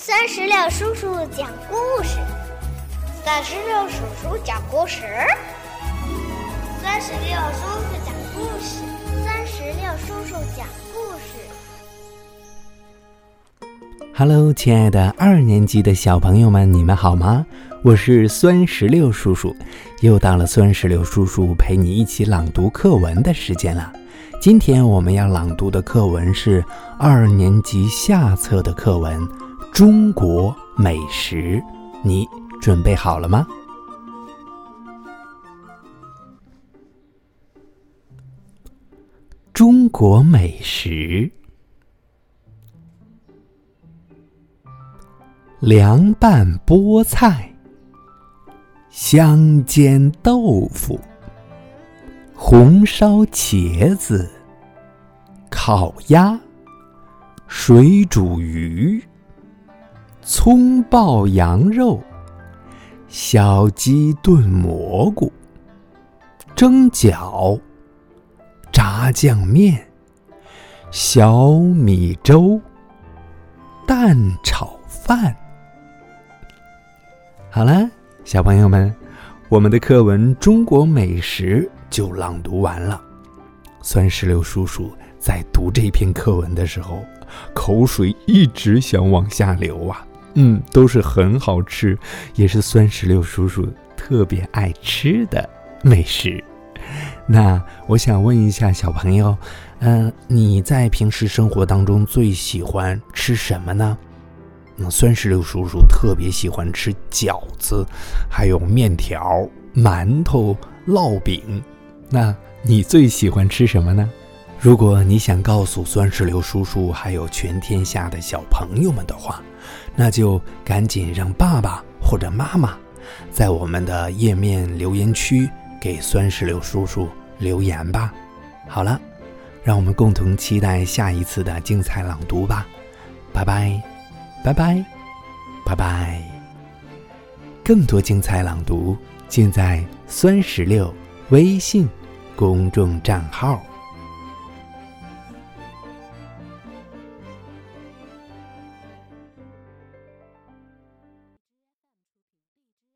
三十六叔叔讲故事，三十六叔叔讲故事，三十六叔叔讲故事，三十六叔叔讲故事。Hello，亲爱的二年级的小朋友们，你们好吗？我是酸石榴叔叔，又到了酸石榴叔叔陪你一起朗读课文的时间了。今天我们要朗读的课文是二年级下册的课文《中国美食》，你准备好了吗？中国美食。凉拌菠菜，香煎豆腐，红烧茄子，烤鸭，水煮鱼，葱爆羊肉，小鸡炖蘑菇，蒸饺，炸酱面，小米粥，蛋炒饭。好了，小朋友们，我们的课文《中国美食》就朗读完了。酸石榴叔叔在读这篇课文的时候，口水一直想往下流啊！嗯，都是很好吃，也是酸石榴叔叔特别爱吃的美食。那我想问一下小朋友，嗯，你在平时生活当中最喜欢吃什么呢？那酸石榴叔叔特别喜欢吃饺子，还有面条、馒头、烙饼。那你最喜欢吃什么呢？如果你想告诉酸石榴叔叔还有全天下的小朋友们的话，那就赶紧让爸爸或者妈妈在我们的页面留言区给酸石榴叔叔留言吧。好了，让我们共同期待下一次的精彩朗读吧。拜拜。拜拜，拜拜。更多精彩朗读尽在酸石榴微信公众账号。